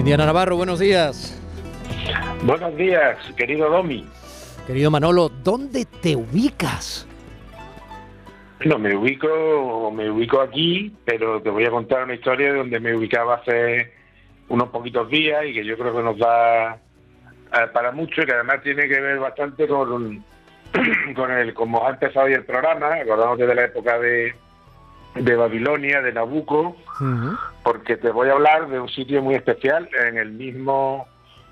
Indiana Navarro, buenos días. Buenos días, querido Domi. Querido Manolo, ¿dónde te ubicas? No, me ubico, me ubico aquí, pero te voy a contar una historia de donde me ubicaba hace unos poquitos días y que yo creo que nos da eh, para mucho y que además tiene que ver bastante con, con el como ha empezado hoy el programa, acordamos de la época de, de Babilonia, de Nabucco, porque te voy a hablar de un sitio muy especial en el mismo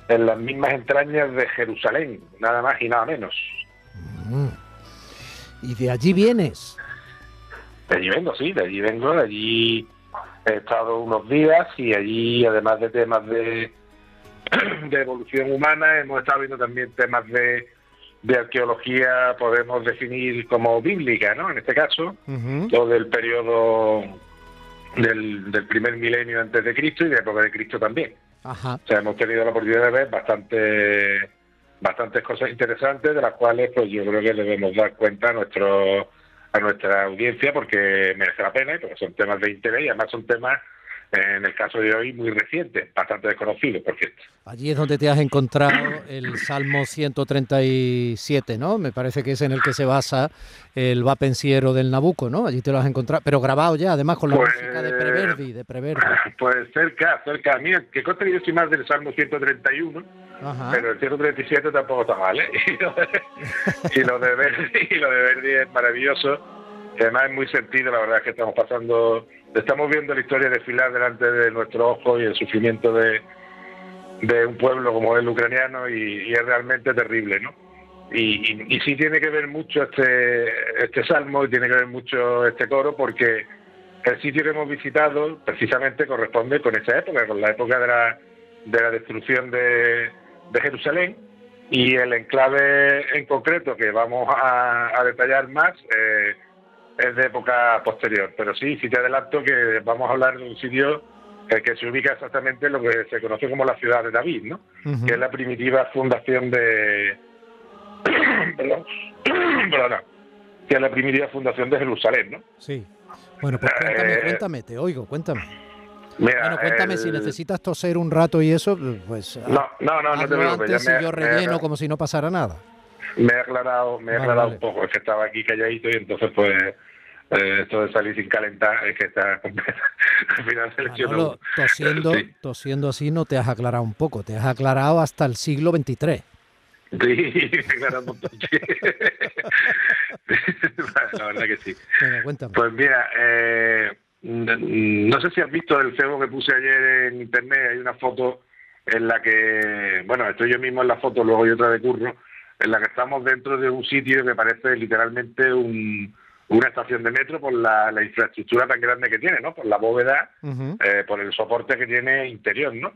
en las mismas entrañas de Jerusalén, nada más y nada menos. ¿Y de allí vienes? De allí vengo, sí, de allí vengo, de allí he estado unos días y allí, además de temas de, de evolución humana, hemos estado viendo también temas de, de arqueología, podemos definir como bíblica, ¿no? En este caso, todo del periodo del, del primer milenio antes de Cristo y de época de Cristo también. Ajá. O sea, hemos tenido la oportunidad de ver bastante, bastantes cosas interesantes de las cuales pues yo creo que debemos dar cuenta a nuestro a nuestra audiencia porque merece la pena y porque son temas de interés y además son temas en el caso de hoy muy recientes, bastante desconocidos, por cierto. Allí es donde te has encontrado el Salmo 137, ¿no? Me parece que es en el que se basa el va pensiero del Nabucco, ¿no? Allí te lo has encontrado, pero grabado ya, además con la Pues- música de Preverdi, de Preverdi. Pues cerca, cerca. Mira, que conste que yo soy más del Salmo 131, Ajá. pero el 137 tampoco está mal, ¿eh? Y lo de, y lo de Verdi, y lo de Verdi es maravilloso. Y además es muy sentido, la verdad es que estamos pasando, estamos viendo la historia desfilar delante de nuestro ojo y el sufrimiento de, de un pueblo como el ucraniano y, es realmente terrible, ¿no? Y, y, sí tiene que ver mucho este, este salmo y tiene que ver mucho este coro porque el sitio que hemos visitado precisamente corresponde con esa época, con la época de la, de la destrucción de, de Jerusalén y el enclave en concreto que vamos a, a detallar más eh, es de época posterior. Pero sí, sí te adelanto que vamos a hablar de un sitio eh, que se ubica exactamente en lo que se conoce como la ciudad de David, ¿no? Que es la primitiva fundación de... Perdón. Perdona. que es la primitiva fundación de Jerusalén, ¿no? Sí. Bueno, pues cuéntame, Eh, cuéntame, te oigo, cuéntame. Mira, Bueno, cuéntame si necesitas toser un rato y eso, pues No, no, no, no te preocupes, ya antes me- y yo relleno como si no pasara nada. Me he aclarado, me he Vale, aclarado vale. un poco, es que estaba aquí calladito y entonces pues eh, esto de salir sin calentar es que está al final se lesionó. Manolo, tosiendo, Sí, tosiendo así no te has aclarado un poco, te has aclarado hasta el siglo XXIII. sí, sí. La verdad que sí. Venga. Pues mira, eh, no sé si has visto el cebo que puse ayer en internet, hay una foto en la que, bueno, estoy yo mismo en la foto, luego hay otra de curro, en la que estamos dentro de un sitio que parece literalmente un, una estación de metro por la, la infraestructura tan grande que tiene, ¿no? Por la bóveda, eh, por el soporte que tiene interior, ¿no?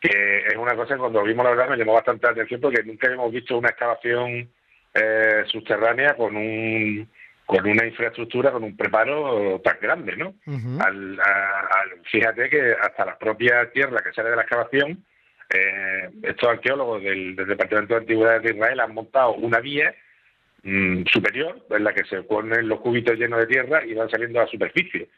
Que es una cosa que cuando vimos la verdad me llamó bastante la atención porque nunca habíamos visto una excavación eh, subterránea con un con una infraestructura, con un preparo tan grande, ¿no? Ujú. Al, a- al- fíjate que hasta la propia tierra que sale de la excavación, eh, estos arqueólogos del, del Departamento de Antigüedades de Israel han montado una vía mm, superior en la que se ponen los cubitos llenos de tierra y van saliendo a la superficie.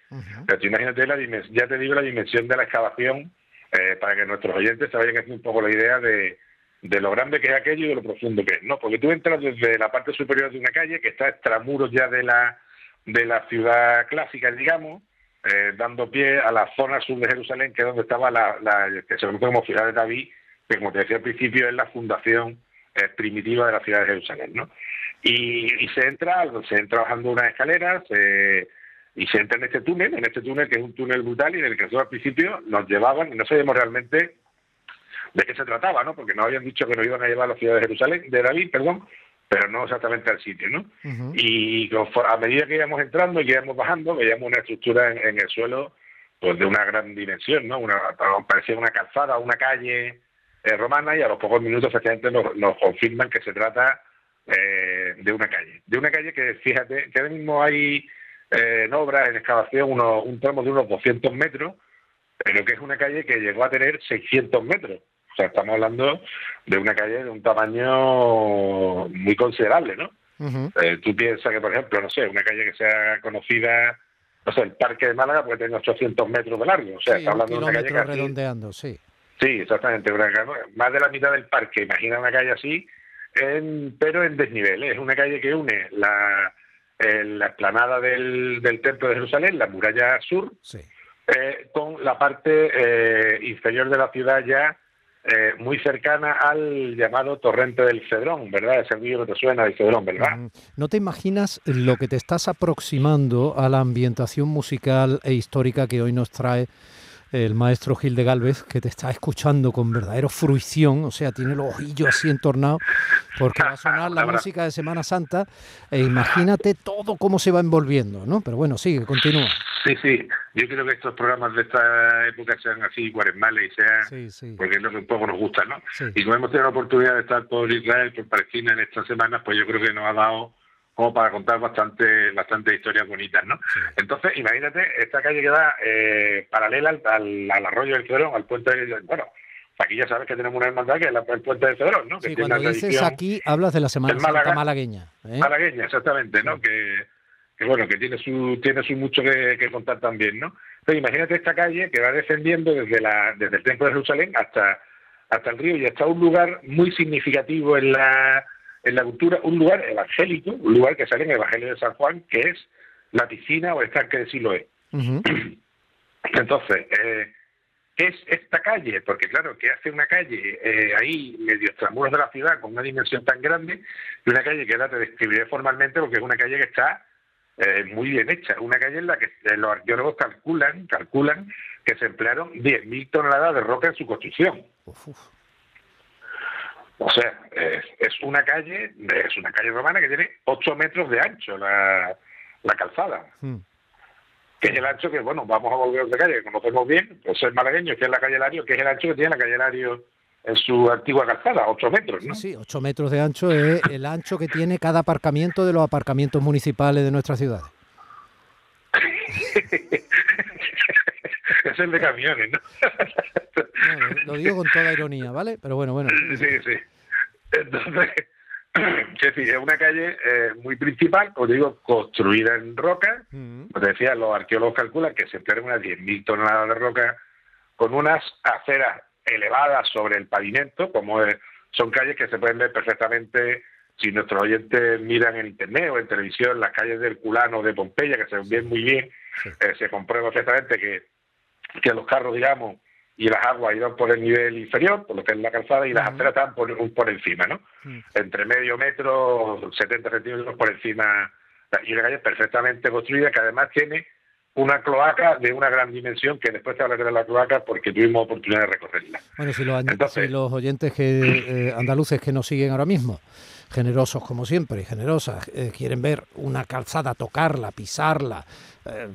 Pero tú imagínate la dimensión, ya te digo la dimensión de la excavación eh, para que nuestros oyentes se vayan haciendo un poco la idea de, de lo grande que es aquello y de lo profundo que es, ¿no? Porque tú entras desde la parte superior de una calle que está extramuros ya de la de la ciudad clásica, digamos, eh, dando pie a la zona sur de Jerusalén, que es donde estaba la, que se conoce como ciudad de David, que como te decía al principio es la fundación eh, primitiva de la ciudad de Jerusalén, ¿no? Y, y se entra, se entra bajando unas escaleras, eh, y se entra en este túnel, en este túnel que es un túnel brutal y en el que nosotros al principio nos llevaban y no sabíamos realmente de qué se trataba, ¿no? Porque nos habían dicho que nos iban a llevar a la ciudad de Jerusalén, de David, perdón, pero no exactamente al sitio, ¿no? Y a medida que íbamos entrando y que íbamos bajando, veíamos una estructura en, el suelo pues de una gran dimensión, ¿no? Una, parecía una calzada, una calle eh, romana y a los pocos minutos efectivamente nos, nos confirman que se trata eh, de una calle. De una calle que, fíjate, que ahora mismo hay eh, en obras, en excavación, un tramo de unos 200 metros, pero que es una calle que llegó a tener 600 metros. Sea, estamos hablando de una calle de un tamaño muy considerable, ¿no? Eh, tú piensas que, por ejemplo, no sé, una calle que sea conocida, no sé, el Parque de Málaga puede tener 800 metros de largo. O sea, está hablando de una calle casi... redondeando, sí. Sí, exactamente. más de la mitad del parque. Imagina una calle así, en, pero en desnivel. Es una calle que une la, la explanada del, del Templo de Jerusalén, la muralla sur, eh, con la parte eh, inferior de la ciudad ya eh, muy cercana al llamado torrente del Cedrón, ¿verdad? Ese río que te suena del Cedrón, ¿verdad? ¿No te imaginas lo que te estás aproximando a la ambientación musical e histórica que hoy nos trae el maestro Gil de Galvez, que te está escuchando con verdadero fruición, o sea, tiene los ojillos así entornados, porque va a sonar la música de Semana Santa, e imagínate todo cómo se va envolviendo, ¿no? Pero bueno, sigue, continúa. Sí, sí, yo creo que estos programas de esta época sean así cuaresmales y sean, porque es lo que un poco nos gusta, ¿no? Y como hemos tenido la oportunidad de estar por Israel, por Palestina en estas semanas, pues yo creo que nos ha dado como para contar bastante bastante historias bonitas, ¿no? Entonces, imagínate, esta calle que da eh, paralela al, arroyo del Cedrón, al puente del... Bueno, aquí ya sabes que tenemos una hermandad que es el puente del Cedrón, ¿no? Sí, cuando dices aquí, hablas de la Semana Santa malagueña. ¿eh? Malagueña, exactamente, ¿no? Que, bueno, que tiene su tiene su mucho que, contar también, ¿no? Entonces, imagínate esta calle que va descendiendo desde la desde el Templo de Jerusalén hasta hasta el río y hasta un lugar muy significativo en la en la cultura un lugar evangélico, un lugar que sale en el Evangelio de San Juan, que es la piscina o estanque de Siloé. Entonces, eh, ¿qué es esta calle? Porque claro, ¿qué hace una calle eh, ahí, medio extramuros de la ciudad, con una dimensión tan grande? Y una calle que ahora te describiré formalmente porque es una calle que está eh, muy bien hecha. Una calle en la que eh, los arqueólogos calculan, calculan que se emplearon 10.000 toneladas de roca en su construcción. O sea, es, una calle, es una calle romana que tiene 8 metros de ancho la, calzada. Hmm. Que es el ancho que, bueno, vamos a volver de calle, que conocemos bien, pues el malagueño, que es la calle Lario, que es el ancho que tiene la calle Lario en su antigua calzada, 8 metros, ¿no? Sí, 8 metros de ancho es el ancho que tiene cada aparcamiento de los aparcamientos municipales de nuestra ciudad. es el de camiones, ¿no? lo digo con toda ironía, ¿vale? Pero bueno, bueno. Sí, sí. Entonces, es una calle eh, muy principal, como digo, construida en roca. Como decía, los arqueólogos calculan que se pierden unas 10.000 toneladas de roca con unas aceras elevadas sobre el pavimento, como son calles que se pueden ver perfectamente si nuestros oyentes miran en internet o en televisión las calles del Culano de Pompeya, que se ven muy bien, eh, se comprueba perfectamente que, que los carros, digamos, y las aguas iban por el nivel inferior, por lo que es la calzada, y las aceras estaban por, por encima, ¿no? Entre medio metro, 70 centímetros por encima, y una calle perfectamente construida que además tiene una cloaca de una gran dimensión que después te hablaré de la cloaca porque tuvimos oportunidad de recorrerla. Bueno, si los, oyentes que, eh, andaluces que nos siguen ahora mismo generosos como siempre y generosas, eh, quieren ver una calzada, tocarla, pisarla, eh,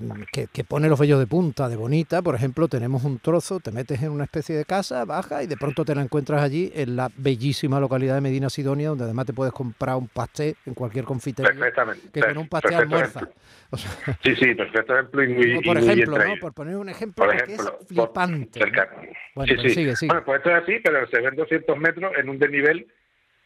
que, pone los vellos de punta, de bonita, por ejemplo, tenemos un trozo, te metes en una especie de casa, baja y de pronto te la encuentras allí en la bellísima localidad de Medina Sidonia, donde además te puedes comprar un pastel en cualquier confitería. Perfectamente. Que con un pastel almuerza. sí, sí, perfecto ejemplo y Por ejemplo, ¿no? Por poner un ejemplo, que es flipante. Bueno, pues sigue, sigue. Bueno, pues esto es así, pero se ven 200 metros en un desnivel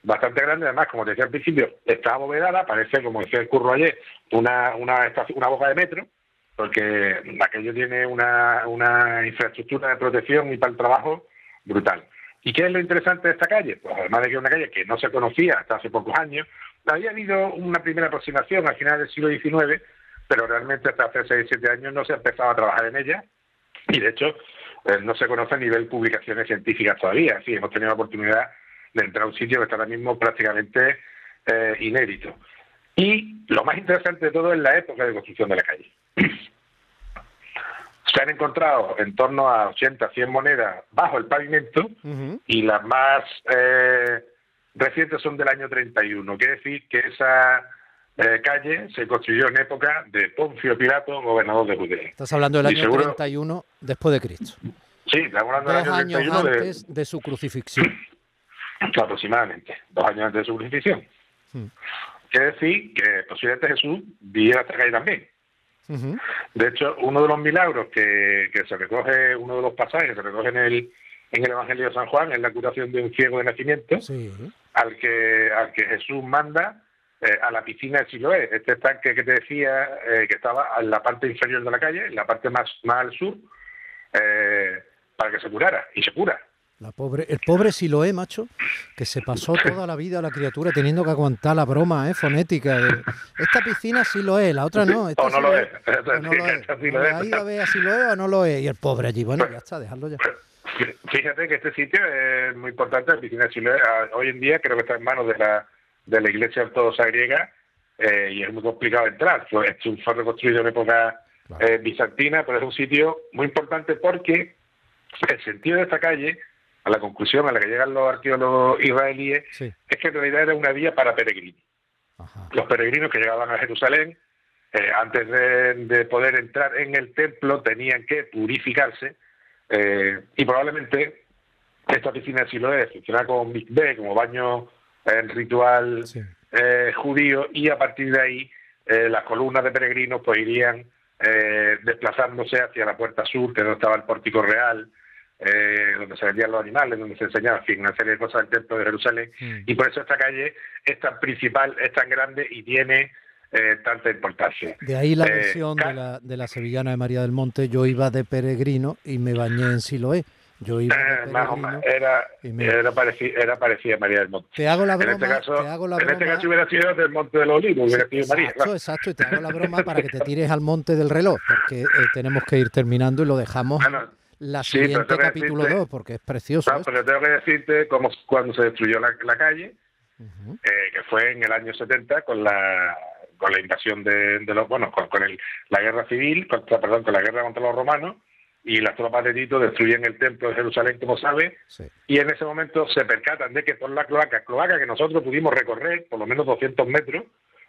bastante grande. Además, como te decía al principio, está abovedada, parece, como decía el curro ayer, una, una, una boca de metro, porque aquello tiene una, una infraestructura de protección y para el trabajo brutal. ¿Y qué es lo interesante de esta calle? Pues además de que es una calle que no se conocía hasta hace pocos años, había habido una primera aproximación al final del siglo XIX, pero realmente hasta hace 6 7 años no se ha empezado a trabajar en ella y de hecho eh, no se conoce a nivel publicaciones científicas todavía. Sí, hemos tenido la oportunidad de entrar a un sitio que está ahora mismo prácticamente eh, inédito. Y lo más interesante de todo es la época de construcción de la calle. Se han encontrado en torno a 80, 100 monedas bajo el pavimento y las más, eh, recientes son del año 31. Quiere decir que esa eh, calle se construyó en época de Poncio Pilato, gobernador de Judea. Estás hablando del año 31 después de Cristo. Sí, estamos hablando Dos del año años 31 antes de... su crucifixión. Aproximadamente, dos años antes de su crucifixión. Quiere decir que posiblemente Jesús viviera esta calle también. De hecho, uno de los milagros que, que se recoge, uno de los pasajes que se recoge en el, en el Evangelio de San Juan, es la curación de un ciego de nacimiento, Sí. al que al que Jesús manda eh, a la piscina de Siloé, este estanque que te decía eh, que estaba en la parte inferior de la calle, en la parte más, más al sur, eh, para que se curara, y se cura. La pobre, el pobre Siloé, macho, que se pasó toda la vida la criatura teniendo que aguantar la broma ¿eh? fonética. De, esta piscina sí lo es, la otra no. Esta O no sí lo es. o no lo es. Esta sí lo O es. ¿Ha ido a ver si lo es o no lo es? Y el pobre allí, bueno, ya está, dejarlo ya. Fíjate que este sitio es muy importante, la piscina de Siloé. Ah, Hoy en día creo que está en manos de la, de la Iglesia Ortodoxa griega eh, y es muy complicado entrar. Fue, fue reconstruido en época Claro. eh, bizantina, pero es un sitio muy importante porque el sentido de esta calle, a la conclusión a la que llegan los arqueólogos israelíes, Sí, es que en realidad era una vía para peregrinos. ajá. Los peregrinos que llegaban a Jerusalén, eh, antes de, de poder entrar en el templo, tenían que purificarse eh, y probablemente esta piscina de Siloé funcionaba como mikveh, como baño eh, ritual Sí. eh, judío y a partir de ahí eh, las columnas de peregrinos pues irían eh, desplazándose hacia la puerta sur, que es donde estaba el pórtico real, eh, donde se vendían los animales, donde se enseñaba en fin, una serie de cosas del templo de Jerusalén. Mm. Y por eso esta calle es tan principal, es tan grande y tiene eh, tanta importancia. De ahí la Eh, versión de la, de la sevillana de María del Monte. Yo iba de peregrino y me bañé en Siloé. Yo iba Eh, de más o menos, era, me- era, pareci- era parecida a María del Monte. Te hago la En broma, este caso, te hago la en este caso hubiera sido del Monte de los Olivos, hubiera sido María. Exacto, exacto, y te hago la broma para que te tires al monte del reloj, porque eh, tenemos que ir terminando y lo dejamos Bueno, la sí, siguiente que capítulo decirte- 2, porque es precioso. No, pero tengo que decirte cómo cuando se destruyó la, la calle, eh, que fue en el año 70 con la con la invasión de, de los bueno con, con el, la guerra civil contra perdón con la guerra contra los romanos y las tropas de Tito destruyen el templo de Jerusalén como sabe Sí. y en ese momento se percatan de que por la cloaca cloaca que nosotros pudimos recorrer por lo menos 200 metros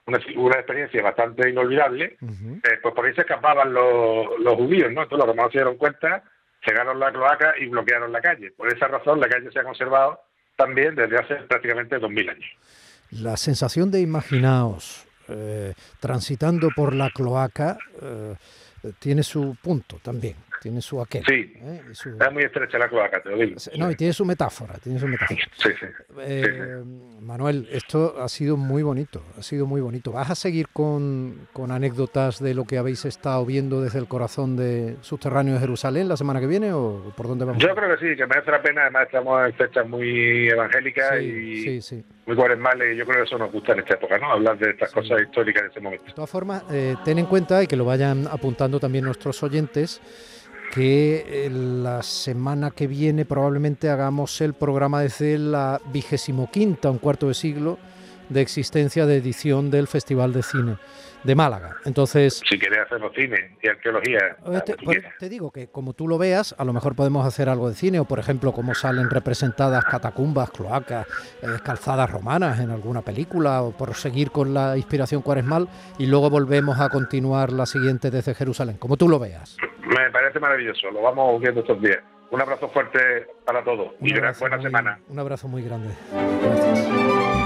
una, una experiencia bastante inolvidable eh, pues por ahí se escapaban los, los judíos, ¿no? Entonces los romanos se dieron cuenta, cegaron la cloaca y bloquearon la calle. Por esa razón la calle se ha conservado también desde hace prácticamente 2.000 años. La sensación de imaginaos eh, transitando por la cloaca eh, tiene su punto también, tiene su aquel. Sí. ¿eh? Y su- Es muy estrecha la cloaca, te lo digo. no, y tiene su metáfora, tiene su metáfora. Sí, sí. Eh, Manuel, esto ha sido muy bonito, ha sido muy bonito. ¿Vas a seguir con, con anécdotas de lo que habéis estado viendo desde el corazón de subterráneo de Jerusalén la semana que viene o por dónde vamos? Yo creo que sí, que merece la pena. Además, estamos en fechas muy evangélicas y muy cuaresmales. Y yo creo que eso nos gusta en esta época, ¿no? Hablar de estas cosas históricas de ese momento. De todas formas, eh, ten en cuenta y que lo vayan apuntando también nuestros oyentes que eh, la semana que viene probablemente hagamos el programa desde la vigésimo quinta, un cuarto de siglo de existencia de edición del Festival de Cine de Málaga. Entonces, Si quieres hacemos cine y arqueología, te, digo que como tú lo veas, a lo mejor podemos hacer algo de cine, o por ejemplo, cómo salen representadas catacumbas, cloacas, eh, calzadas romanas en alguna película, o por seguir con la inspiración cuaresmal, y luego volvemos a continuar la siguiente desde Jerusalén, como tú lo veas. Me parece maravilloso. Lo vamos viendo estos días. Un abrazo fuerte para todos y Un gran- abrazo buena muy- semana. Un abrazo muy grande. Gracias.